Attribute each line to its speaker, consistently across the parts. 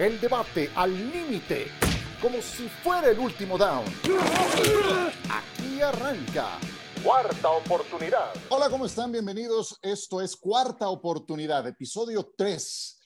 Speaker 1: El debate al límite, como si fuera el último down. Aquí arranca. Cuarta oportunidad. Hola, ¿cómo están? Bienvenidos. Esto es Cuarta Oportunidad, episodio 3.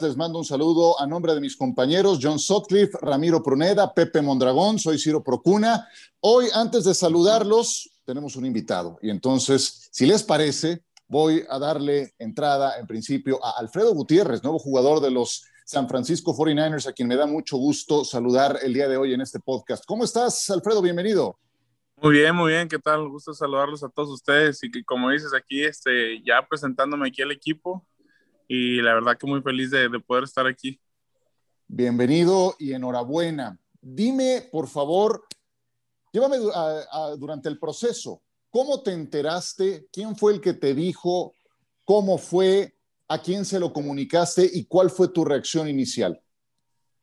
Speaker 1: Les mando un saludo a nombre de mis compañeros John Sutcliffe, Ramiro Pruneda, Pepe Mondragón, soy Ciro Procuna. Hoy, antes de saludarlos, tenemos un invitado. Y entonces, si les parece, voy a darle entrada en principio a Alfredo Gutiérrez, nuevo jugador de los San Francisco 49ers, a quien me da mucho gusto saludar el día de hoy en este podcast. ¿Cómo estás, Alfredo? Bienvenido.
Speaker 2: Muy bien, muy bien. ¿Qué tal? Gusto saludarlos a todos ustedes y que como dices aquí, este, ya presentándome aquí al equipo y la verdad que muy feliz de, de poder estar aquí.
Speaker 1: Bienvenido y enhorabuena. Dime, por favor, llévame durante el proceso. ¿Cómo te enteraste? ¿Quién fue el que te dijo? ¿Cómo fue? ¿A quién se lo comunicaste? ¿Y cuál fue tu reacción inicial?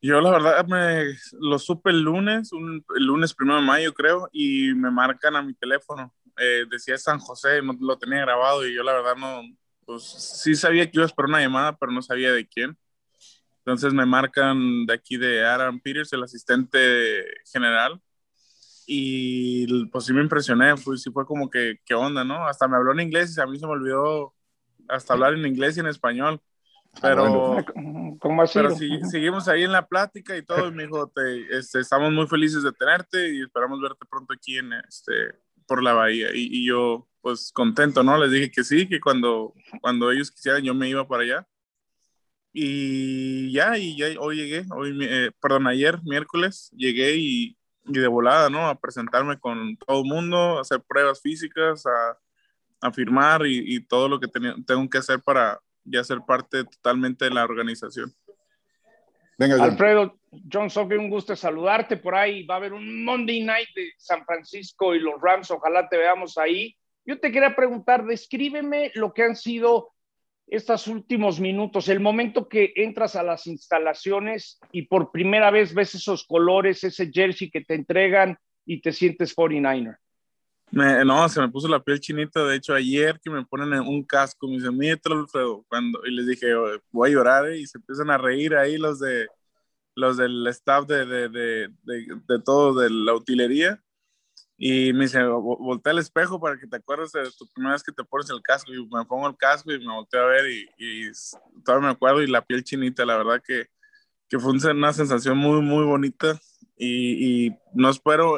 Speaker 2: Yo la verdad me lo supe el lunes, el lunes primero de mayo creo, y me marcan a mi teléfono. Eh, decía San José, no lo tenía grabado y yo la verdad no, pues sí sabía que iba a esperar una llamada, pero no sabía de quién. Entonces me marcan de aquí de Aaron Peters, el asistente general, y pues sí me impresioné, pues sí fue como que, ¿qué onda, no? Hasta me habló en inglés y a mí se me olvidó hasta hablar en inglés y en español. Ah, pero,
Speaker 3: ¿Cómo
Speaker 2: pero seguimos ahí en la plática y todo, y me dijo, te, este, estamos muy felices de tenerte y esperamos verte pronto aquí en, este, por la bahía. Y, y, yo, pues contento, ¿no? Les dije que sí, que cuando, cuando ellos quisieran yo me iba para allá. Y ya, y ya hoy llegué, hoy, eh, perdón, ayer, miércoles, llegué y, y de volada, ¿no? A presentarme con todo el mundo, a hacer pruebas físicas, a, a firmar y, y, todo lo que tengo que hacer para ya ser parte totalmente de la organización.
Speaker 3: Venga, Alfredo, John Sophie, un gusto saludarte por ahí. Va a haber un Monday Night de San Francisco y los Rams, ojalá te veamos ahí. Yo te quería preguntar, descríbeme lo que han sido estos últimos minutos, el momento que entras a las instalaciones y por primera vez ves esos colores, ese jersey que te entregan y te sientes 49er?
Speaker 2: No, se me puso la piel chinita. De hecho, ayer que me ponen un casco, me dicen, mira, Alfredo. Cuando, y les dije, voy a llorar, ¿eh? y se empiezan a reír ahí los de los del staff de, de, de, de, todo, de la utilería. Y me dice, voltea al espejo para que te acuerdes de tu primera vez que te pones el casco. Y me pongo el casco y me volteo a ver y, y todavía me acuerdo y la piel chinita, la verdad que, que fue una sensación muy, muy bonita. Y, y no espero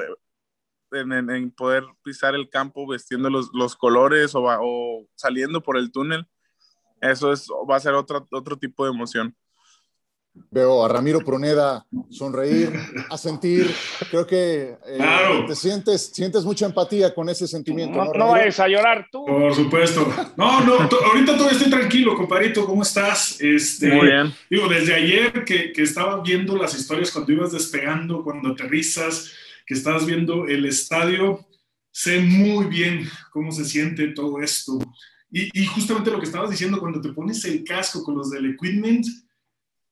Speaker 2: en, en, en, poder pisar el campo vestiendo los, los colores o, o, saliendo por el túnel. Eso es, va a ser otro, otro tipo de emoción.
Speaker 1: Veo a Ramiro Pruneda sonreír, a sentir, creo que eh, claro. te sientes, sientes mucha empatía con ese sentimiento.
Speaker 3: No, no, no vayas a llorar tú.
Speaker 4: Por supuesto. No, no, ahorita todavía estoy tranquilo, compadrito, ¿cómo estás? Este,
Speaker 2: Muy bien.
Speaker 4: Digo, desde ayer que, que estaba viendo las historias cuando ibas despegando, cuando aterrizas, que estabas viendo el estadio, sé muy bien cómo se siente todo esto. Y, y justamente lo que estabas diciendo, cuando te pones el casco con los del equipment,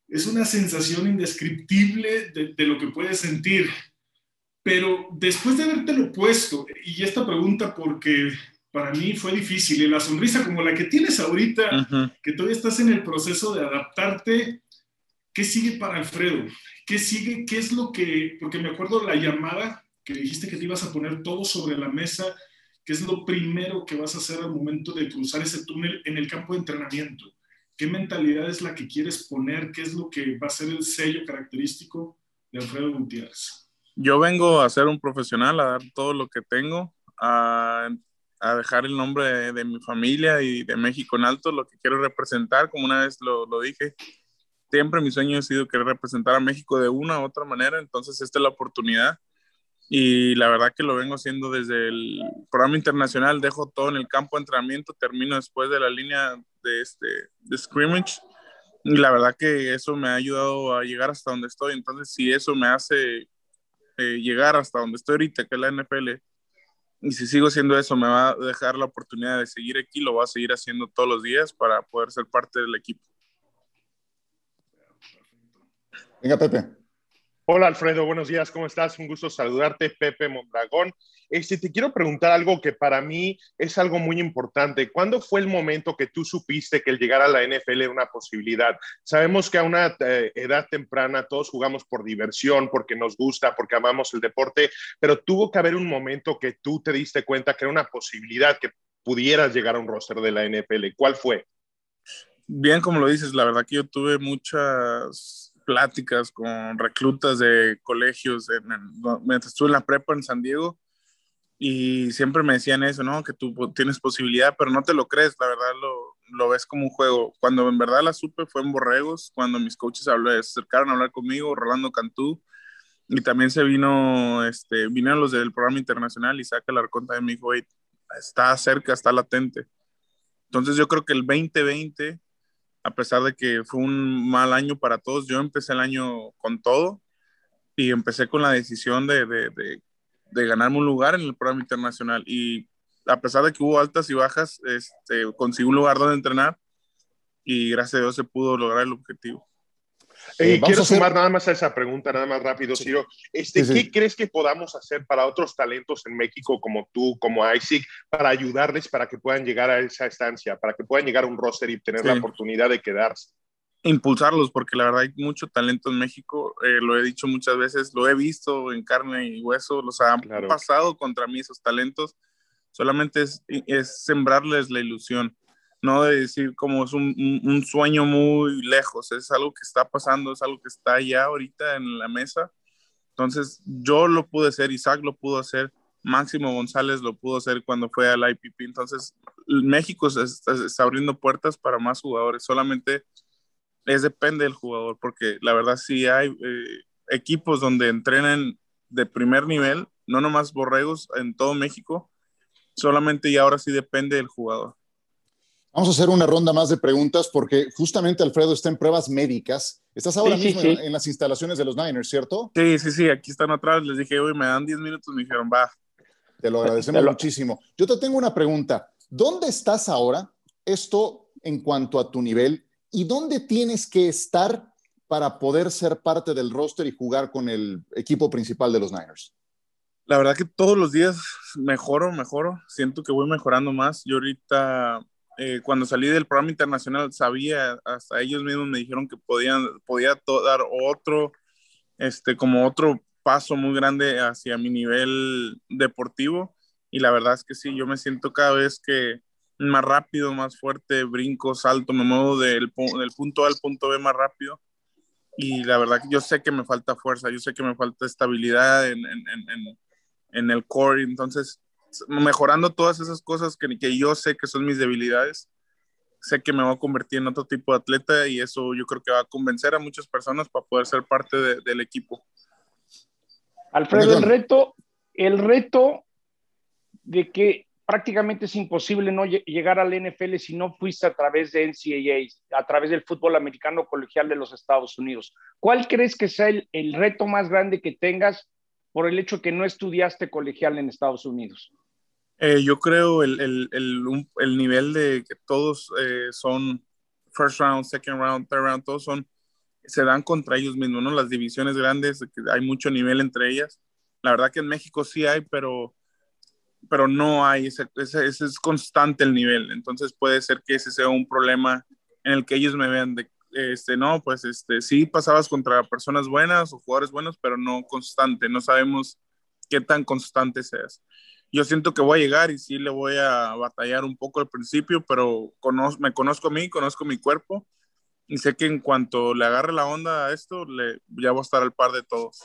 Speaker 4: es una sensación indescriptible de, de, lo que puedes sentir. Pero después de habértelo puesto, y esta pregunta porque para mí fue difícil, y la sonrisa como la que tienes ahorita, uh -huh. que todavía estás en el proceso de adaptarte, ¿qué sigue para Alfredo? ¿Qué sigue? ¿Qué es lo que, porque me acuerdo la llamada que dijiste que te ibas a poner todo sobre la mesa, ¿qué es lo primero que vas a hacer al momento de cruzar ese túnel en el campo de entrenamiento? ¿Qué mentalidad es la que quieres poner? ¿Qué es lo que va a ser el sello característico de Alfredo Gutiérrez?
Speaker 2: Yo vengo a ser un profesional, a dar todo lo que tengo, a, a dejar el nombre de, de, mi familia y de México en alto, lo que quiero representar, como una vez lo, lo dije. Siempre mi sueño ha sido querer representar a México de una u otra manera, entonces esta es la oportunidad y la verdad que lo vengo haciendo desde el programa internacional, dejo todo en el campo de entrenamiento, termino después de la línea de, este, scrimmage y la verdad que eso me ha ayudado a llegar hasta donde estoy, entonces si eso me hace eh, llegar hasta donde estoy ahorita, que es la NFL, y si sigo haciendo eso, me va a dejar la oportunidad de seguir aquí, lo voy a seguir haciendo todos los días para poder ser parte del equipo.
Speaker 1: Venga, Pepe.
Speaker 5: Hola Alfredo, buenos días, ¿cómo estás? Un gusto saludarte, Pepe Mondragón. Este, te quiero preguntar algo que para mí es algo muy importante. ¿Cuándo fue el momento que tú supiste que el llegar a la NFL era una posibilidad? Sabemos que a una eh, edad temprana todos jugamos por diversión, porque nos gusta, porque amamos el deporte, pero tuvo que haber un momento que tú te diste cuenta que era una posibilidad que pudieras llegar a un roster de la NFL. ¿Cuál fue?
Speaker 2: Bien, como lo dices, la verdad que yo tuve muchas pláticas con reclutas de colegios mientras estuve en la prepa en San Diego y siempre me decían eso, ¿no? Que tú tienes posibilidad, pero no te lo crees, la verdad lo, lo ves como un juego. Cuando en verdad la supe fue en Borregos, cuando mis coaches se acercaron a hablar conmigo, Rolando Cantú, y también se vino, este, vinieron los del programa internacional y saca la reconta de mi hijo, está cerca, está latente. Entonces yo creo que el 2020 a pesar de que fue un mal año para todos, yo empecé el año con todo y empecé con la decisión de, de, de, ganarme un lugar en el programa internacional. Y a pesar de que hubo altas y bajas, este, conseguí un lugar donde entrenar y gracias a Dios se pudo lograr el objetivo.
Speaker 5: Eh, quiero sumar nada más a esa pregunta, nada más rápido, Ciro. Este, ¿Qué crees que podamos hacer para otros talentos en México como tú, como Isaac, para ayudarles para que puedan llegar a esa estancia, para que puedan llegar a un roster y tener la oportunidad de quedarse?
Speaker 2: Impulsarlos, porque la verdad hay mucho talento en México, eh, lo he dicho muchas veces, lo he visto en carne y hueso, los han pasado contra mí esos talentos, solamente es, es sembrarles la ilusión no de decir como es un, un, sueño muy lejos, es algo que está pasando, es algo que está ya ahorita en la mesa. Entonces, yo lo pude hacer, Isaac lo pudo hacer, Máximo González lo pudo hacer cuando fue al IPP. Entonces, México está, abriendo puertas para más jugadores, solamente es depende del jugador, porque la verdad sí hay eh, equipos donde entrenan de primer nivel, no nomás borregos en todo México, solamente y ahora sí depende del jugador.
Speaker 1: Vamos a hacer una ronda más de preguntas porque justamente Alfredo está en pruebas médicas. Estás ahora mismo En, las instalaciones de los Niners, ¿cierto?
Speaker 2: Sí, sí, sí, aquí están atrás. Les dije, hoy me dan 10 minutos, me dijeron, va.
Speaker 1: Te lo agradecemos muchísimo. Yo te tengo una pregunta. ¿Dónde estás ahora? Esto en cuanto a tu nivel. ¿Y dónde tienes que estar para poder ser parte del roster y jugar con el equipo principal de los Niners?
Speaker 2: La verdad que todos los días mejoro, mejoro. Siento que voy mejorando más. Yo ahorita eh, cuando salí del programa internacional sabía, hasta ellos mismos me dijeron que podían, podía dar otro, este, como otro paso muy grande hacia mi nivel deportivo. Y la verdad es que sí, yo me siento cada vez que más rápido, más fuerte, brinco, salto, me muevo del, del punto A al punto B más rápido. Y la verdad que yo sé que me falta fuerza, yo sé que me falta estabilidad en, en, en, en el core. Entonces, mejorando todas esas cosas que, que yo sé que son mis debilidades, sé que me voy a convertir en otro tipo de atleta y eso yo creo que va a convencer a muchas personas para poder ser parte del equipo.
Speaker 3: Alfredo, el reto, el reto de que prácticamente es imposible no llegar al NFL si no fuiste a través de NCAA, a través del fútbol americano colegial de los Estados Unidos. ¿Cuál crees que sea el, el reto más grande que tengas por el hecho que no estudiaste colegial en Estados Unidos?
Speaker 2: Eh, yo creo el, el, el, el, nivel de que todos eh, son first round, second round, third round, todos son, se dan contra ellos mismos, ¿no? Las divisiones grandes, hay mucho nivel entre ellas. La verdad que en México sí hay, pero, pero no hay, ese, ese, es constante el nivel. Entonces puede ser que ese sea un problema en el que ellos me vean de, este, no, pues este, sí pasabas contra personas buenas o jugadores buenos, pero no constante, no sabemos qué tan constante seas yo siento que voy a llegar y sí le voy a batallar un poco al principio, pero me conozco a mí, conozco mi cuerpo y sé que en cuanto le agarre la onda a esto, le, ya voy a estar al par de todos.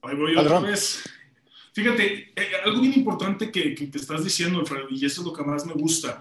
Speaker 4: Ahí voy otra vez. Fíjate, eh, algo bien importante que, que, te estás diciendo, Alfredo, y eso es lo que más me gusta,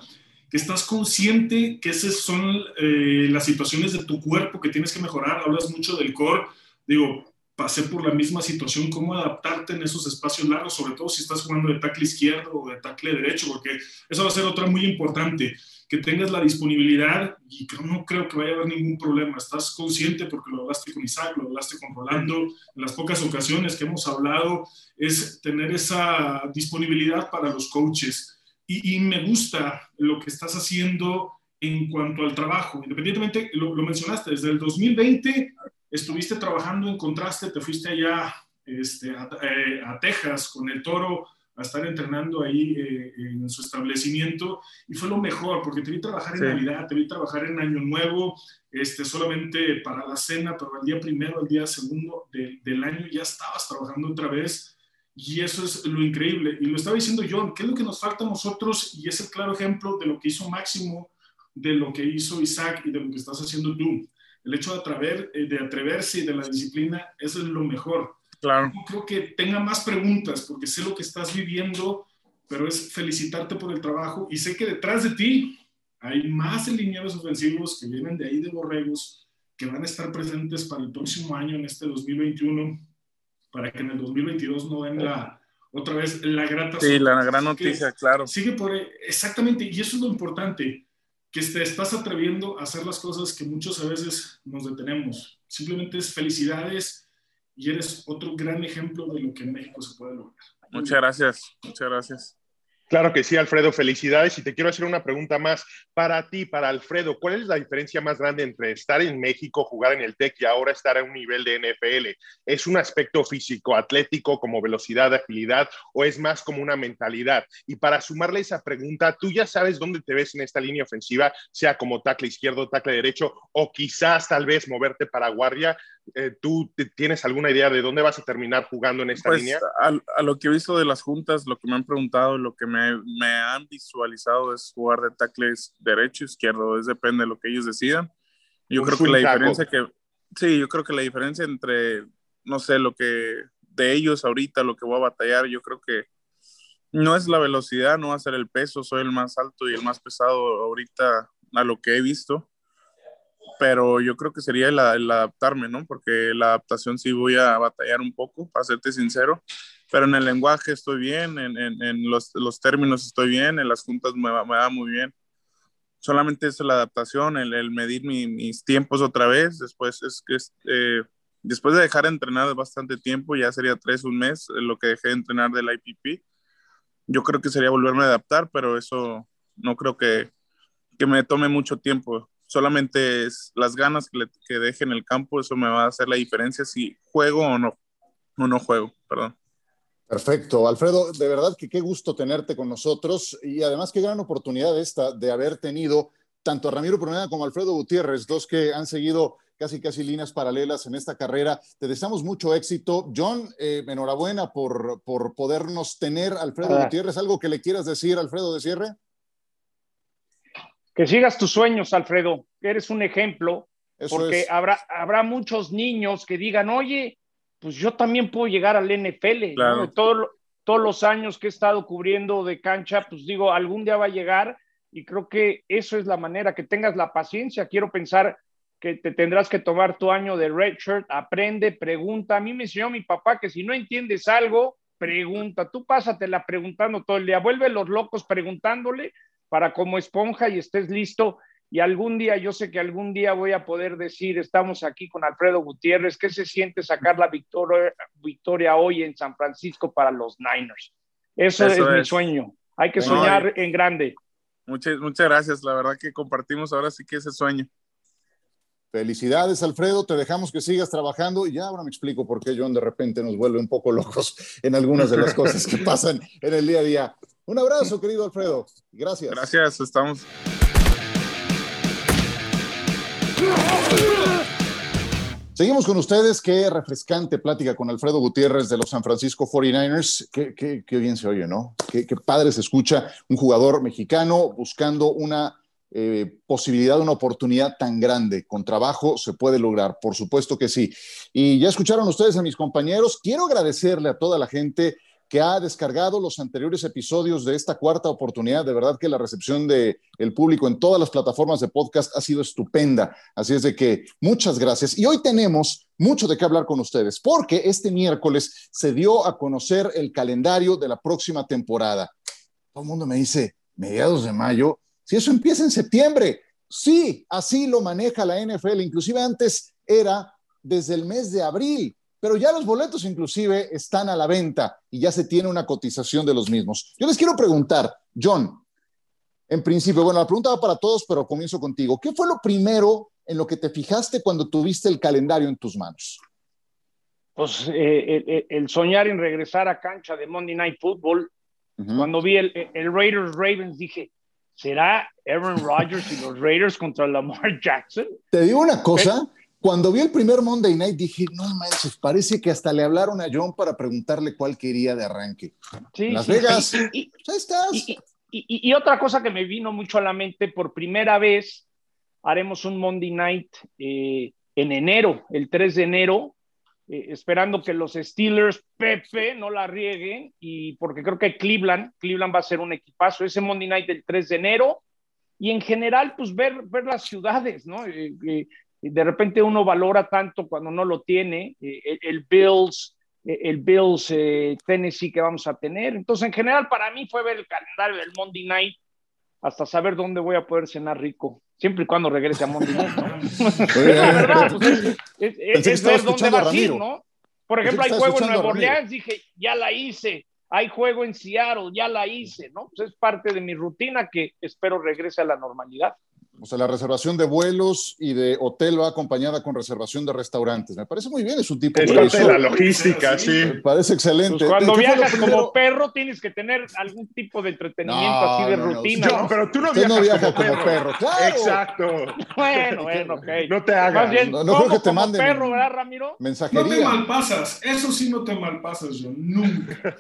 Speaker 4: que estás consciente que esas son eh, las situaciones de tu cuerpo que tienes que mejorar. Hablas mucho del core. Digo, pasé por la misma situación, cómo adaptarte en esos espacios largos, sobre todo si estás jugando de tackle izquierdo o de tackle derecho, porque eso va a ser otra muy importante, que tengas la disponibilidad y que no creo que vaya a haber ningún problema. Estás consciente porque lo hablaste con Isaac, lo hablaste con Rolando, en las pocas ocasiones que hemos hablado, es tener esa disponibilidad para los coaches. Y, y me gusta lo que estás haciendo en cuanto al trabajo, independientemente, lo, lo mencionaste, desde el 2020 estuviste trabajando, encontraste, te fuiste allá este, a, eh, a Texas con el toro a estar entrenando ahí eh, en su establecimiento y fue lo mejor porque te vi trabajar en Navidad, te vi trabajar en Año Nuevo, este, solamente para la cena, pero al día primero, al día segundo del año ya estabas trabajando otra vez y eso es lo increíble. Y lo estaba diciendo John, ¿qué es lo que nos falta a nosotros? Y es el claro ejemplo de lo que hizo Máximo, de lo que hizo Isaac y de lo que estás haciendo tú. El hecho de, atrever, eh, de atreverse y de la disciplina, eso es lo mejor
Speaker 2: Claro.
Speaker 4: creo que tenga más preguntas porque sé lo que estás viviendo, pero es felicitarte por el trabajo y sé que detrás de ti hay más linieros ofensivos que vienen de ahí de Borregos que van a estar presentes para el próximo año, en este 2021, para que en el 2022 no den la, otra vez la grata.
Speaker 2: Sí, la gran noticia, claro.
Speaker 4: Sigue por exactamente, y eso es lo importante, que te estás atreviendo a hacer las cosas que muchas veces nos detenemos. Simplemente es felicidades y eres otro gran ejemplo de lo que en México se puede lograr.
Speaker 2: Muchas gracias, muchas gracias.
Speaker 5: Claro que sí, Alfredo, felicidades. Y te quiero hacer una pregunta más para ti, para Alfredo. ¿Cuál es la diferencia más grande entre estar en México, jugar en el TEC y ahora estar a un nivel de NFL? ¿Es un aspecto físico, atlético, como velocidad, agilidad, o es más como una mentalidad? Y para sumarle esa pregunta, tú ya sabes dónde te ves en esta línea ofensiva, sea como tackle izquierdo, tackle derecho, o quizás tal vez moverte para guardia. Eh, ¿Tú tienes alguna idea de dónde vas a terminar jugando en esta
Speaker 2: pues,
Speaker 5: línea?
Speaker 2: A, lo que he visto de las juntas, lo que me han preguntado, lo que me, me han visualizado es jugar de tackles derecho, izquierdo, es depende de lo que ellos decidan. Yo creo que la diferencia que, sí, yo creo que la diferencia entre, no sé, lo que de ellos ahorita, lo que voy a batallar, yo creo que no es la velocidad, no va a ser el peso, soy el más alto y el más pesado ahorita a lo que he visto pero yo creo que sería el, adaptarme, ¿no? Porque la adaptación sí voy a batallar un poco, para serte sincero, pero en el lenguaje estoy bien, en, en, los, los, términos estoy bien, en las juntas me me muy bien. Solamente es la adaptación, el, el medir mis tiempos otra vez, después es que eh, después de dejar de entrenar bastante tiempo, ya sería tres, un mes, lo que dejé de entrenar del IPP, yo creo que sería volverme a adaptar, pero eso no creo que, que me tome mucho tiempo solamente es las ganas que, que deje en el campo, eso me va a hacer la diferencia si juego o no, o no juego, perdón.
Speaker 1: Perfecto, Alfredo, de verdad que qué gusto tenerte con nosotros y además qué gran oportunidad esta de haber tenido tanto a Ramiro Pruneda como a Alfredo Gutiérrez, dos que han seguido casi casi líneas paralelas en esta carrera. Te deseamos mucho éxito. John, eh, enhorabuena por, por podernos tener, Alfredo Gutiérrez. ¿Algo que le quieras decir, Alfredo, de cierre?
Speaker 3: Que sigas tus sueños, Alfredo, que eres un ejemplo, porque habrá, habrá muchos niños que digan, oye, pues yo también puedo llegar al NFL, todos los años que he estado cubriendo de cancha, pues digo, algún día va a llegar y creo que eso es la manera, que tengas la paciencia. Quiero pensar que te tendrás que tomar tu año de redshirt, aprende, pregunta. A mí me enseñó mi papá que si no entiendes algo, pregunta. Tú pásatela preguntando todo el día, vuelve los locos preguntándole para como esponja y estés listo. Y algún día, yo sé que algún día voy a poder decir, estamos aquí con Alfredo Gutiérrez, ¿qué se siente sacar la victoria, victoria hoy en San Francisco para los Niners? Eso, es, mi sueño. Hay que soñar en grande.
Speaker 2: Muchas, muchas gracias. La verdad que compartimos ahora sí que ese sueño.
Speaker 1: Felicidades, Alfredo. Te dejamos que sigas trabajando y ya ahora me explico por qué John de repente nos vuelve un poco locos en algunas de las cosas que pasan en el día a día. Un abrazo, querido Alfredo. Gracias.
Speaker 2: Gracias, estamos.
Speaker 1: Seguimos con ustedes. Qué refrescante plática con Alfredo Gutiérrez de los San Francisco 49ers. Qué, bien se oye, ¿no? Qué, padre se escucha un jugador mexicano buscando una eh, posibilidad, una oportunidad tan grande. Con trabajo se puede lograr, por supuesto que sí. Y ya escucharon ustedes a mis compañeros. Quiero agradecerle a toda la gente que ha descargado los anteriores episodios de esta cuarta oportunidad. De verdad que la recepción del el público en todas las plataformas de podcast ha sido estupenda. Así es de que muchas gracias. Y hoy tenemos mucho de qué hablar con ustedes, porque este miércoles se dio a conocer el calendario de la próxima temporada. Todo el mundo me dice, mediados de mayo, si eso empieza en septiembre. Sí, así lo maneja la NFL. Inclusive antes era desde el mes de abril pero ya los boletos inclusive están a la venta y ya se tiene una cotización de los mismos. Yo les quiero preguntar, John, en principio, bueno, la pregunta va para todos, pero comienzo contigo. ¿Qué fue lo primero en lo que te fijaste cuando tuviste el calendario en tus manos?
Speaker 3: Pues eh, el, soñar en regresar a cancha de Monday Night Football. Cuando vi el, el Raiders Ravens dije, ¿será Aaron Rodgers y los Raiders contra Lamar Jackson?
Speaker 1: Te digo una cosa, cuando vi el primer Monday Night dije, no manches, parece que hasta le hablaron a John para preguntarle cuál quería de arranque. Sí, Las Vegas, y, pues estás.
Speaker 3: Y, otra cosa que me vino mucho a la mente, por primera vez haremos un Monday Night eh, en enero, el 3 de enero, eh, esperando que los Steelers, Pepe, no la rieguen, y porque creo que Cleveland, Cleveland va a ser un equipazo, ese Monday Night del 3 de enero, y en general, pues ver, ver las ciudades, ¿no? Eh, de repente uno valora tanto cuando no lo tiene, el Bills, eh, el Bills eh, Tennessee que vamos a tener. Entonces, en general, para mí fue ver el calendario del Monday Night hasta saber dónde voy a poder cenar rico, siempre y cuando regrese a Monday Night. es, ver dónde va a ir, ¿no? Por ejemplo, hay juego en Nueva Orleans, dije, ya la hice. Hay juego en Seattle, ya la hice, ¿no? Pues es parte de mi rutina que espero regrese a la normalidad.
Speaker 1: O sea, la reservación de vuelos y de hotel va acompañada con reservación de restaurantes. Me parece muy bien, es un tipo
Speaker 5: de... la logística, sí.
Speaker 1: Me parece excelente.
Speaker 3: Pues cuando viajas como perro tienes que tener algún tipo de entretenimiento así de rutina. No,
Speaker 5: pero tú no viajas no viaja como, perro.
Speaker 1: Claro.
Speaker 5: Exacto.
Speaker 3: Bueno, bueno, ok.
Speaker 5: No te hagas.
Speaker 3: Más bien, no, no creo que te manden perro, ¿verdad, Ramiro?
Speaker 1: Mensajería.
Speaker 4: No te malpasas, eso sí no te malpasas yo, nunca.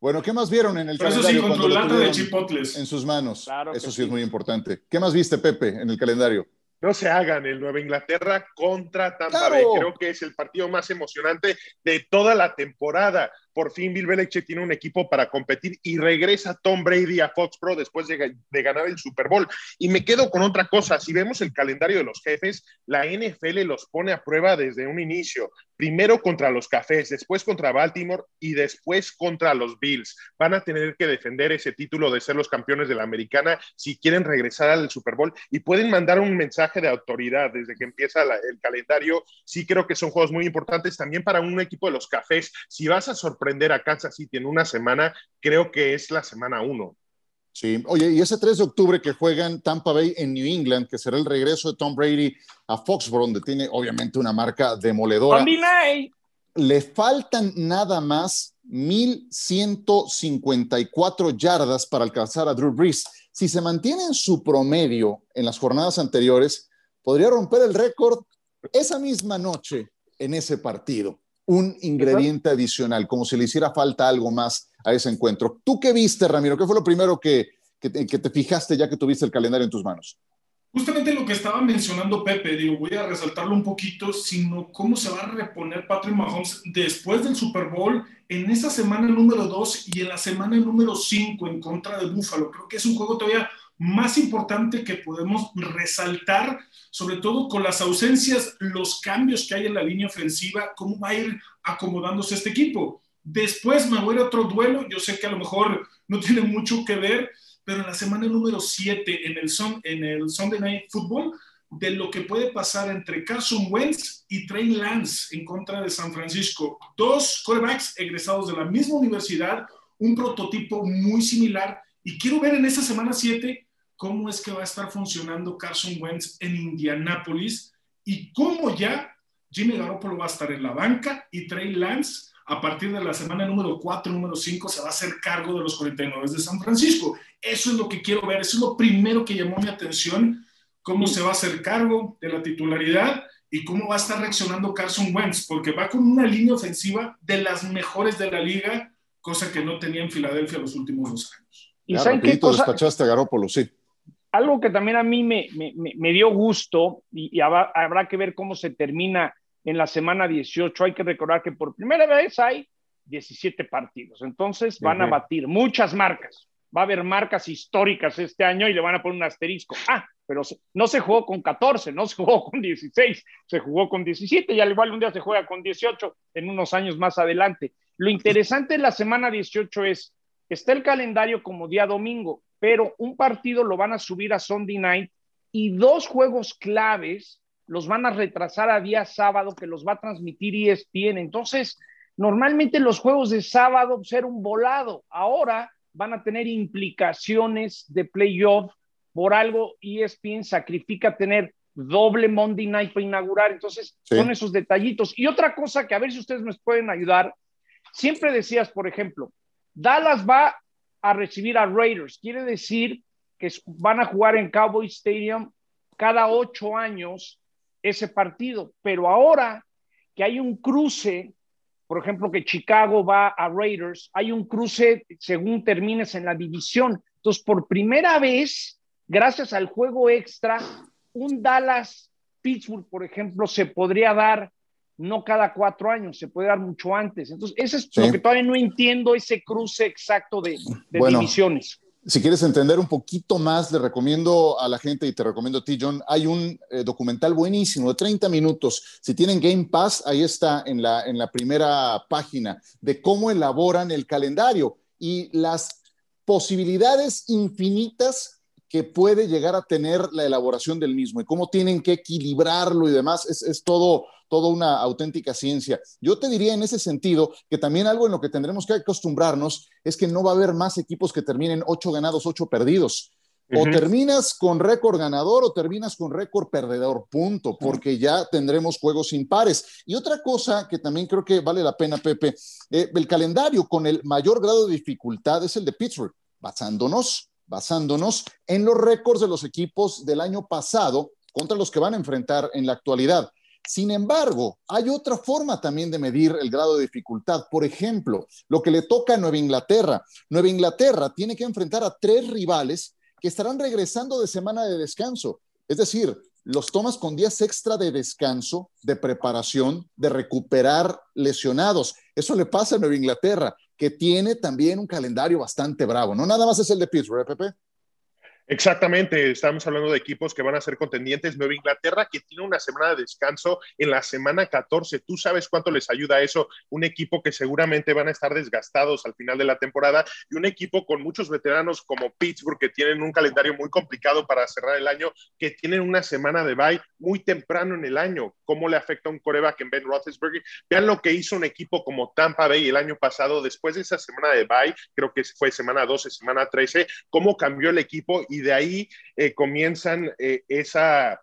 Speaker 1: Bueno, ¿qué más vieron en el
Speaker 4: Pero calendario? Eso sí, con de chipotles.
Speaker 1: En sus manos. eso sí, es muy importante. ¿Qué más viste, Pepe, en el calendario?
Speaker 5: No se hagan el Nueva Inglaterra contra Tampa Bay. Creo que es el partido más emocionante de toda la temporada por fin Bill Belichick tiene un equipo para competir y regresa Tom Brady a Fox Pro después de, ganar el Super Bowl. Y me quedo con otra cosa, si vemos el calendario de los jefes, la NFL los pone a prueba desde un inicio. Primero contra los Cafés, después contra Baltimore y después contra los Bills. Van a tener que defender ese título de ser los campeones de la americana si quieren regresar al Super Bowl y pueden mandar un mensaje de autoridad desde que empieza el calendario. Sí creo que son juegos muy importantes también para un equipo de los Cafés. Si vas a sorprender sorprender a Kansas City en una semana, creo que es la semana uno.
Speaker 1: Sí, oye, y ese 3 de octubre que juegan Tampa Bay en New England, que será el regreso de Tom Brady a Foxborough, donde tiene obviamente una marca demoledora. Le faltan nada más 1.154 yardas para alcanzar a Drew Brees. Si se mantiene en su promedio en las jornadas anteriores, podría romper el récord esa misma noche en ese partido un ingrediente adicional, como si le hiciera falta algo más a ese encuentro. ¿Tú qué viste, Ramiro? ¿Qué fue lo primero que, que, te fijaste ya que tuviste el calendario en tus manos?
Speaker 4: Justamente lo que estaba mencionando Pepe, digo, voy a resaltarlo un poquito, sino cómo se va a reponer Patrick Mahomes después del Super Bowl en esa semana número 2 y en la semana número 5 en contra de Buffalo. Creo que es un juego todavía más importante que podemos resaltar, sobre todo con las ausencias, los cambios que hay en la línea ofensiva, cómo va a ir acomodándose este equipo. Después me voy a otro duelo, yo sé que a lo mejor no tiene mucho que ver, pero en la semana número 7 en el, son, en el Sunday Night Football, de lo que puede pasar entre Carson Wentz y Trey Lance en contra de San Francisco. Dos quarterbacks egresados de la misma universidad, un prototipo muy similar. Y quiero ver en esa semana 7 cómo es que va a estar funcionando Carson Wentz en Indianápolis y cómo ya Jimmy Garoppolo va a estar en la banca y Trey Lance a partir de la semana número 4, número 5 se va a hacer cargo de los 49 de San Francisco. Eso es lo que quiero ver, eso es lo primero que llamó mi atención, cómo se va a hacer cargo de la titularidad y cómo va a estar reaccionando Carson Wentz, porque va con una línea ofensiva de las mejores de la liga, cosa que no tenía en Filadelfia los últimos dos años.
Speaker 1: ¿Y saben qué cosa? despachaste a Garoppolo, sí
Speaker 3: algo que también a mí me, me, dio gusto y, habrá, que ver cómo se termina en la semana 18. Hay que recordar que por primera vez hay 17 partidos, entonces van a batir muchas marcas. Va a haber marcas históricas este año y le van a poner un asterisco. Ah, pero no se jugó con 14, no se jugó con 16, se jugó con 17 y al igual un día se juega con 18 en unos años más adelante. Lo interesante de la semana 18 es, está el calendario como día domingo, pero un partido lo van a subir a Sunday Night y dos juegos claves los van a retrasar a día sábado que los va a transmitir ESPN. Entonces, normalmente los juegos de sábado ser un volado. Ahora van a tener implicaciones de playoff. Por algo ESPN sacrifica tener doble Monday Night para inaugurar. Entonces, son esos detallitos. Y otra cosa que a ver si ustedes me pueden ayudar, siempre decías, por ejemplo, Dallas va a recibir a Raiders, quiere decir que van a jugar en Cowboy Stadium cada ocho años ese partido, pero ahora que hay un cruce, por ejemplo, que Chicago va a Raiders, hay un cruce según termines en la división. Entonces, por primera vez, gracias al juego extra, un Dallas Pittsburgh, por ejemplo, se podría dar no cada cuatro años, se puede dar mucho antes. Entonces, eso es lo que todavía no entiendo, ese cruce exacto de, divisiones.
Speaker 1: Si quieres entender un poquito más, le recomiendo a la gente y te recomiendo a ti, John, hay un eh, documental buenísimo de 30 minutos. Si tienen Game Pass, ahí está en la, en la primera página de cómo elaboran el calendario y las posibilidades infinitas que puede llegar a tener la elaboración del mismo y cómo tienen que equilibrarlo y demás, es, es todo, todo una auténtica ciencia. Yo te diría en ese sentido que también algo en lo que tendremos que acostumbrarnos es que no va a haber más equipos que terminen ocho ganados, ocho perdidos. O terminas con récord ganador o terminas con récord perdedor, punto, porque ya tendremos juegos impares. Y otra cosa que también creo que vale la pena, Pepe, eh, el calendario con el mayor grado de dificultad es el de Pittsburgh, basándonos basándonos en los récords de los equipos del año pasado contra los que van a enfrentar en la actualidad. Sin embargo, hay otra forma también de medir el grado de dificultad. Por ejemplo, lo que le toca a Nueva Inglaterra. Nueva Inglaterra tiene que enfrentar a tres rivales que estarán regresando de semana de descanso. Es decir, los tomas con días extra de descanso, de preparación, de recuperar lesionados. Eso le pasa a Nueva Inglaterra que tiene también un calendario bastante bravo. No nada más es el de Pittsburgh, ¿eh, Pepe.
Speaker 5: Exactamente, estamos hablando de equipos que van a ser contendientes. Nueva Inglaterra, que tiene una semana de descanso en la semana 14. ¿Tú sabes cuánto les ayuda eso? Un equipo que seguramente van a estar desgastados al final de la temporada y un equipo con muchos veteranos como Pittsburgh, que tienen un calendario muy complicado para cerrar el año, que tienen una semana de bye muy temprano en el año. ¿Cómo le afecta a un coreback en Ben Roethlisberger? Vean lo que hizo un equipo como Tampa Bay el año pasado, después de esa semana de bye, creo que fue semana 12, semana 13, cómo cambió el equipo y de ahí eh, comienzan eh, esa,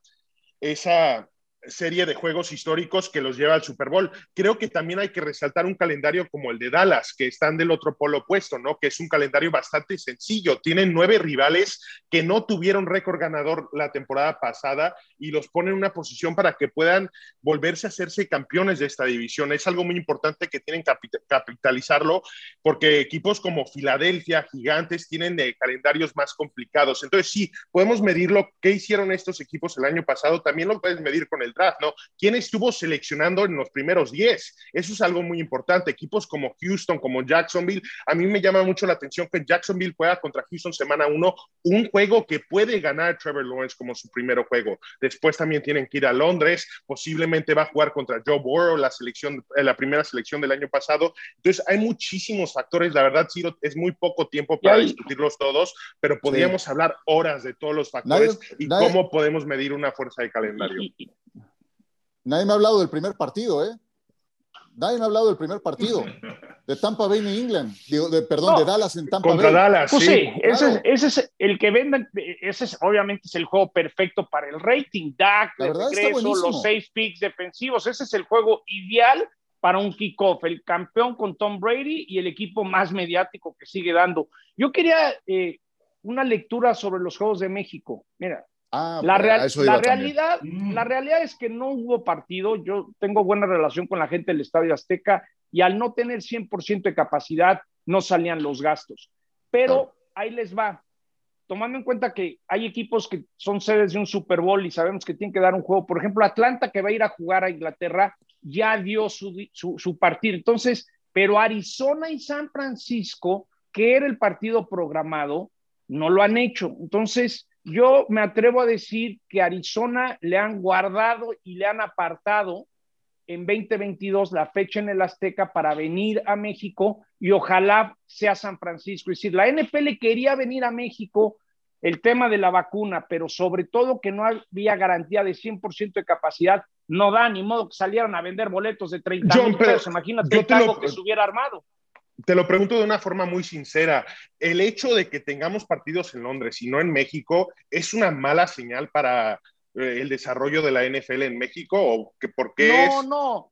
Speaker 5: esa serie de juegos históricos que los lleva al Super Bowl. Creo que también hay que resaltar un calendario como el de Dallas, que están del otro polo opuesto, ¿no? Que es un calendario bastante sencillo. Tienen nueve rivales que no tuvieron récord ganador la temporada pasada y los ponen en una posición para que puedan volverse a hacerse campeones de esta división. Es algo muy importante que tienen que capitalizarlo porque equipos como Filadelfia, Gigantes, tienen de calendarios más complicados. Entonces, sí, podemos medirlo. ¿Qué hicieron estos equipos el año pasado? También lo puedes medir con el ¿no? ¿Quién estuvo seleccionando en los primeros 10? Eso es algo muy importante. Equipos como Houston, como Jacksonville, a mí me llama mucho la atención que Jacksonville juega contra Houston semana 1, un juego que puede ganar Trevor Lawrence como su primer juego. Después también tienen que ir a Londres, posiblemente va a jugar contra Joe Burrow, la selección, eh, la primera selección del año pasado. Entonces, hay muchísimos factores. La verdad, Ciro, es muy poco tiempo para discutirlos todos, pero podríamos hablar horas de todos los factores y cómo podemos medir una fuerza de calendario.
Speaker 1: Nadie me ha hablado del primer partido, ¿eh? Nadie me ha hablado del primer partido de Tampa Bay, New England, de, perdón, de Dallas en Tampa
Speaker 3: Bay. Contra Dallas, pues sí. ese, es, el que venden, ese es, obviamente es el juego perfecto para el rating. Dak, los seis picks defensivos, ese es el juego ideal para un kickoff, el campeón con Tom Brady y el equipo más mediático que sigue dando. Yo quería eh, una lectura sobre los Juegos de México. Mira, Ah, la, la realidad, mm. la realidad es que no hubo partido. Yo tengo buena relación con la gente del Estadio Azteca y al no tener 100% de capacidad no salían los gastos. Pero ahí les va. Tomando en cuenta que hay equipos que son sedes de un Super Bowl y sabemos que tienen que dar un juego. Por ejemplo, Atlanta que va a ir a jugar a Inglaterra ya dio su, su, su partido. Entonces, pero Arizona y San Francisco, que era el partido programado, no lo han hecho. Entonces, yo me atrevo a decir que Arizona le han guardado y le han apartado en 2022 la fecha en el Azteca para venir a México y ojalá sea San Francisco. Es decir, la NFL quería venir a México el tema de la vacuna, pero sobre todo que no había garantía de 100% de capacidad, no da ni modo que salieran a vender boletos de 30 mil pesos. Imagínate que se hubiera armado
Speaker 5: te lo pregunto de una forma muy sincera. El hecho de que tengamos partidos en Londres y no en México es una mala señal para eh, el desarrollo de la NFL en México o que por qué
Speaker 3: No, no.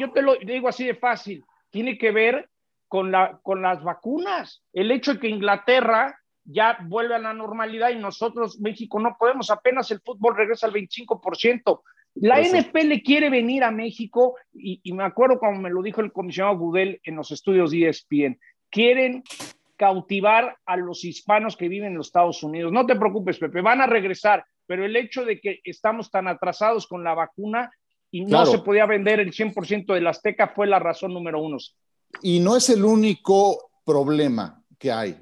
Speaker 3: Yo te lo digo así de fácil. Tiene que ver con, la, con las vacunas. El hecho de que Inglaterra ya vuelve a la normalidad y nosotros, México, no podemos. Apenas el fútbol regresa al 25%. La NFL quiere venir a México y, y, me acuerdo cuando me lo dijo el comisionado Gudel en los estudios de ESPN. Quieren cautivar a los hispanos que viven en los Estados Unidos. No te preocupes, Pepe, van a regresar, pero el hecho de que estamos tan atrasados con la vacuna y no se podía vender el 100% de la Azteca fue la razón número uno.
Speaker 1: Y no es el único problema que hay,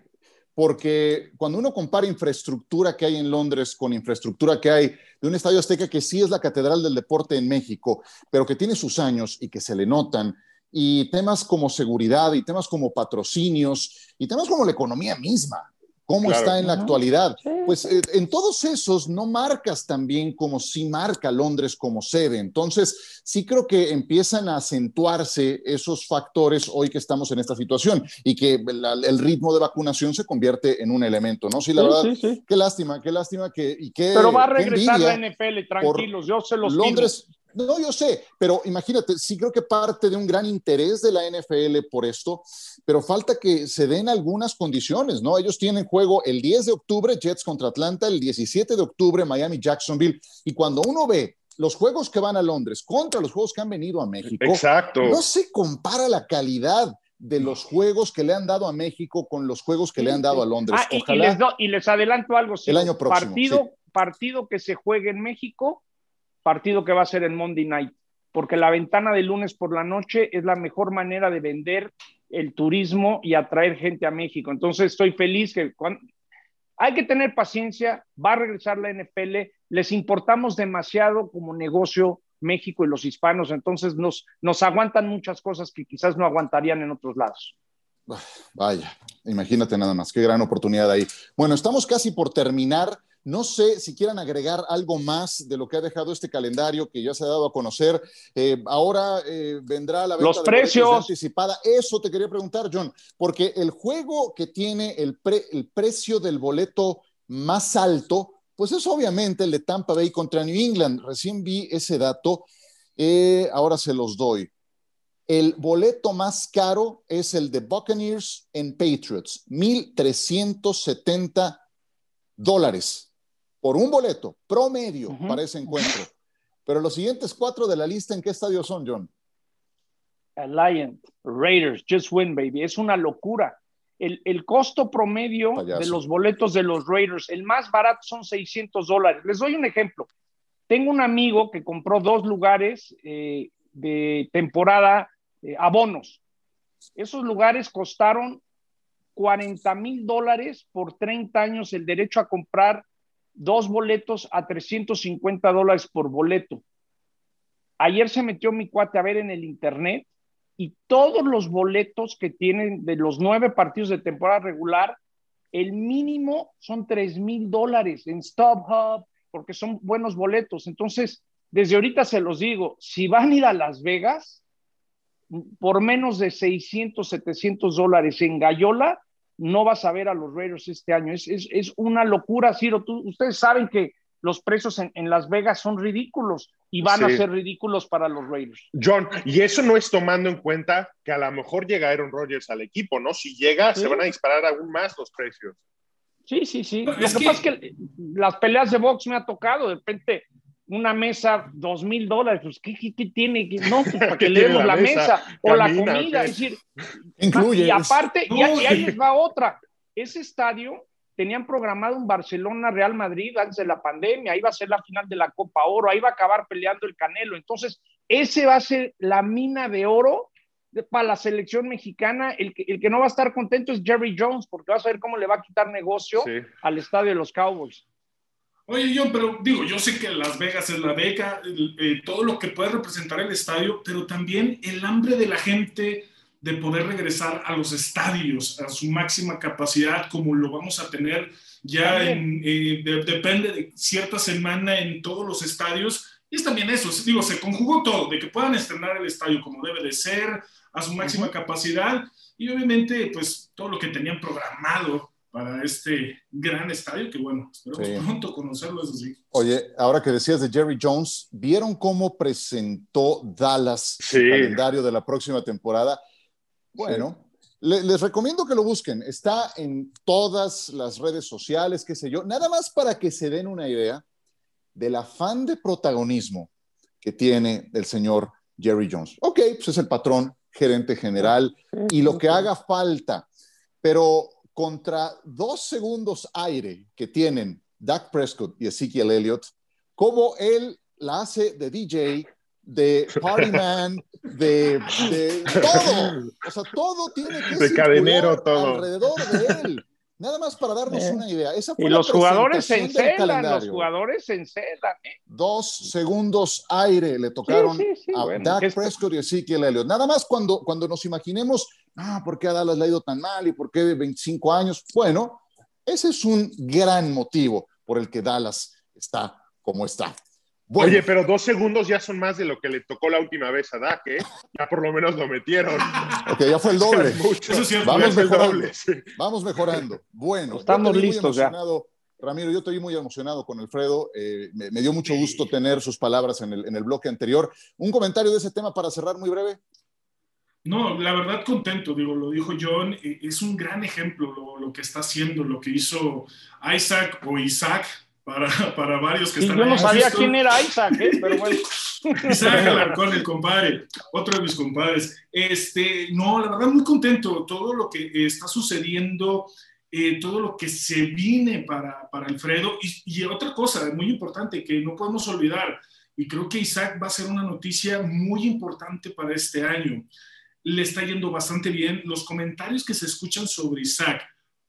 Speaker 1: porque cuando uno compara infraestructura que hay en Londres con infraestructura que hay de un estadio Azteca que sí es la catedral del deporte en México, pero que tiene sus años y que se le notan, y temas como seguridad y temas como patrocinios y temas como la economía misma, cómo está en la actualidad. Pues eh, en todos esos no marcas también como si marca Londres como sede. Entonces, sí creo que empiezan a acentuarse esos factores hoy que estamos en esta situación y que el ritmo de vacunación se convierte en un elemento, ¿no? Sí, la verdad, qué lástima, qué lástima que... Y qué,
Speaker 3: Pero va a regresar la NFL, tranquilos, yo se los
Speaker 1: Londres, no, yo sé, pero imagínate, sí creo que parte de un gran interés de la NFL por esto, pero falta que se den algunas condiciones, ¿no? Ellos tienen juego el 10 de octubre, Jets contra Atlanta, el 17 de octubre, Miami, Jacksonville, y cuando uno ve los juegos que van a Londres contra los juegos que han venido a México,
Speaker 5: Exacto.
Speaker 1: no se compara la calidad de los juegos que le han dado a México con los juegos que le han dado a Londres.
Speaker 3: Ah, y, les adelanto algo. el año próximo. Partido, partido que se juegue en México partido que va a ser en Monday Night, porque la ventana de lunes por la noche es la mejor manera de vender el turismo y atraer gente a México. Entonces estoy feliz que hay que tener paciencia, va a regresar la NFL, les importamos demasiado como negocio México y los hispanos, entonces nos, nos aguantan muchas cosas que quizás no aguantarían en otros lados.
Speaker 1: Vaya, imagínate nada más, qué gran oportunidad ahí. Bueno, estamos casi por terminar. No sé si quieran agregar algo más de lo que ha dejado este calendario que ya se ha dado a conocer. Eh, ahora eh, vendrá la
Speaker 3: venta Los precios.
Speaker 1: anticipada. Eso te quería preguntar, John, porque el juego que tiene el, el precio del boleto más alto, pues es obviamente el de Tampa Bay contra New England. Recién vi ese dato. Eh, ahora se los doy. El boleto más caro es el de Buccaneers en Patriots, 1.370 dólares por un boleto promedio para ese encuentro. Pero los siguientes cuatro de la lista, ¿en qué estadio son, John?
Speaker 3: Alliance, Raiders, Just Win, baby. Es una locura. El, el costo promedio de los boletos de los Raiders, el más barato son 600 dólares. Les doy un ejemplo. Tengo un amigo que compró dos lugares eh, de temporada eh, abonos. Esos lugares costaron 40 mil dólares por 30 años el derecho a comprar dos boletos a 350 dólares por boleto. Ayer se metió mi cuate a ver en el internet y todos los boletos que tienen de los nueve partidos de temporada regular, el mínimo son 3 mil dólares en StubHub, porque son buenos boletos. Entonces, desde ahorita se los digo, si van a ir a Las Vegas, por menos de 600, 700 dólares en Gallola, no vas a ver a los Raiders este año. Es, es, una locura, Ciro. ustedes saben que los precios en, Las Vegas son ridículos y van a ser ridículos para los Raiders.
Speaker 5: John, y eso no es tomando en cuenta que a lo mejor llega Aaron Rodgers al equipo, ¿no? Si llega, se van a disparar aún más los precios.
Speaker 3: Sí, sí, sí. Lo que, pasa es que las peleas de box me ha tocado, de repente una mesa, dos mil dólares, pues ¿qué, tiene? No, pues, para que le demos la, mesa, o la comida, es decir, Incluye, y aparte, y, ahí les va otra, ese estadio tenían programado un Barcelona-Real Madrid antes de la pandemia, ahí va a ser la final de la Copa Oro, ahí va a acabar peleando el Canelo, entonces ese va a ser la mina de oro para la selección mexicana, el que, el que no va a estar contento es Jerry Jones, porque va a saber cómo le va a quitar negocio al estadio de los Cowboys.
Speaker 4: Oye, John, pero digo, yo sé que Las Vegas es la beca, eh, todo lo que puede representar el estadio, pero también el hambre de la gente de poder regresar a los estadios a su máxima capacidad, como lo vamos a tener ya en, eh, depende de cierta semana en todos los estadios. Y es también eso, digo, se conjugó todo, de que puedan estrenar el estadio como debe de ser, a su máxima capacidad, y obviamente, pues todo lo que tenían programado para este gran estadio que bueno, esperamos pronto conocerlo, eso sí.
Speaker 1: Oye, ahora que decías de Jerry Jones, ¿vieron cómo presentó Dallas el calendario de la próxima temporada? Bueno, les recomiendo que lo busquen. Está en todas las redes sociales, qué sé yo, nada más para que se den una idea del afán de protagonismo que tiene el señor Jerry Jones. Ok, pues es el patrón, gerente general y lo que haga falta, pero contra dos segundos aire que tienen Dak Prescott y Ezekiel Elliott, como él la hace de DJ, de Party Man, de, todo. O sea, todo tiene que
Speaker 5: de cadenero, todo.
Speaker 1: alrededor de él. Nada más para darnos eh. una idea.
Speaker 3: y los jugadores se encelan, los jugadores se encelan. ¿eh?
Speaker 1: Dos segundos aire le tocaron a Dak Prescott y Ezekiel Elliott. Nada más cuando, cuando nos imaginemos, ah, ¿por qué a Dallas le ha ido tan mal y por qué 25 años? Bueno, ese es un gran motivo por el que Dallas está como está.
Speaker 5: Oye, pero dos segundos ya son más de lo que le tocó la última vez a Dak, ¿eh? Ya por lo menos lo metieron.
Speaker 1: Ok, ya fue el doble.
Speaker 4: Eso sí
Speaker 1: Vamos mejorando. Vamos mejorando. Bueno,
Speaker 3: estamos listos ya.
Speaker 1: Ramiro, yo estoy muy emocionado con Alfredo. Eh, me, dio mucho gusto tener sus palabras en el, en el bloque anterior. ¿Un comentario de ese tema para cerrar muy breve?
Speaker 4: No, la verdad contento, digo, lo dijo John, eh, es un gran ejemplo lo, lo, que está haciendo, lo que hizo Isaac o Isaac, para, para varios que están
Speaker 3: Yo no sabía quién era Isaac, ¿eh? pero bueno.
Speaker 4: Isaac Alarcón, el compadre, otro de mis compadres. Este, no, la verdad, muy contento. Todo lo que está sucediendo, eh, todo lo que se viene para, para Alfredo. Y, y, otra cosa muy importante que no podemos olvidar, y creo que Isaac va a ser una noticia muy importante para este año. Le está yendo bastante bien. Los comentarios que se escuchan sobre Isaac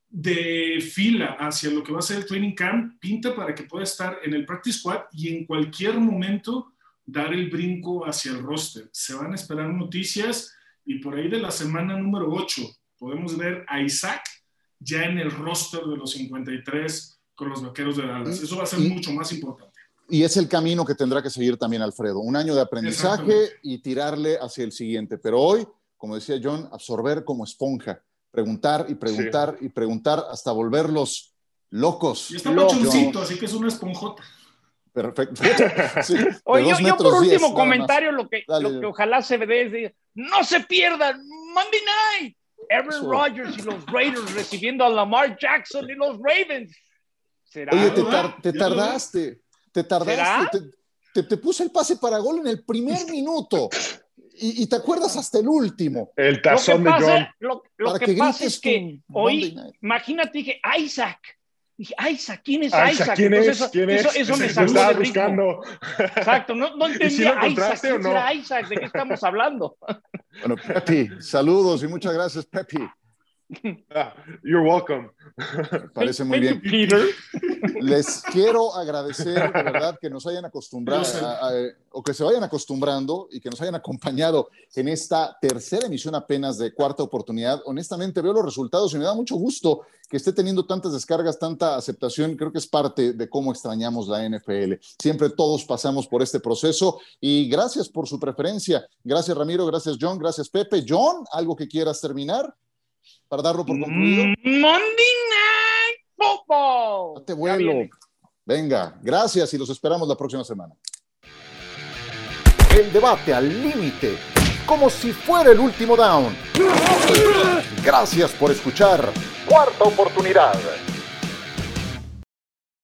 Speaker 4: de fila hacia lo que va a ser el training camp pinta para que pueda estar en el practice squad y en cualquier momento dar el brinco hacia el roster. Se van a esperar noticias y por ahí de la semana número 8 podemos ver a Isaac ya en el roster de los 53 con los vaqueros de Dallas. Eso va a ser mucho más importante.
Speaker 1: Y es el camino que tendrá que seguir también Alfredo. Un año de aprendizaje y tirarle hacia el siguiente. Pero hoy, como decía John, absorber como esponja preguntar y preguntar y preguntar hasta volverlos locos.
Speaker 4: Y está pachoncito, así que es una esponjota.
Speaker 1: Perfecto.
Speaker 3: Oye, yo, por último comentario, lo que, lo que ojalá se ve es no se pierdan Monday Night. Aaron Rodgers y los Raiders recibiendo a Lamar Jackson y los Ravens.
Speaker 1: ¿Será? Oye, te, tardaste, te tardaste. Te, te, puse el pase para gol en el primer minuto y, te acuerdas hasta el último.
Speaker 5: El tazón de John.
Speaker 3: Lo, que, pasa es que hoy, imagínate, dije, Isaac. Dije, Isaac, ¿quién es Isaac?
Speaker 5: ¿Quién es? Eso, ¿Quién es?
Speaker 3: Eso, me sacó de buscando. Exacto, no, no entendía ¿Y Isaac. ¿Quién no? Isaac? ¿De qué estamos hablando?
Speaker 1: Bueno, Pepi, saludos y muchas gracias, Pepi.
Speaker 5: Ah, you're welcome.
Speaker 1: parece muy bien.
Speaker 3: Peter.
Speaker 1: Les quiero agradecer de verdad que nos hayan acostumbrado o que se vayan acostumbrando y que nos hayan acompañado en esta tercera emisión apenas de cuarta oportunidad. Honestamente veo los resultados y me da mucho gusto que esté teniendo tantas descargas, tanta aceptación. Creo que es parte de cómo extrañamos la NFL. Siempre todos pasamos por este proceso y gracias por su preferencia. Gracias Ramiro, gracias John, gracias Pepe. John, ¿algo que quieras terminar? Para darlo por concluido?
Speaker 3: Monday Night Football.
Speaker 1: te vuelo. Venga, gracias y los esperamos la próxima semana. El debate al límite, como si fuera el último down. Gracias por escuchar. Cuarta oportunidad.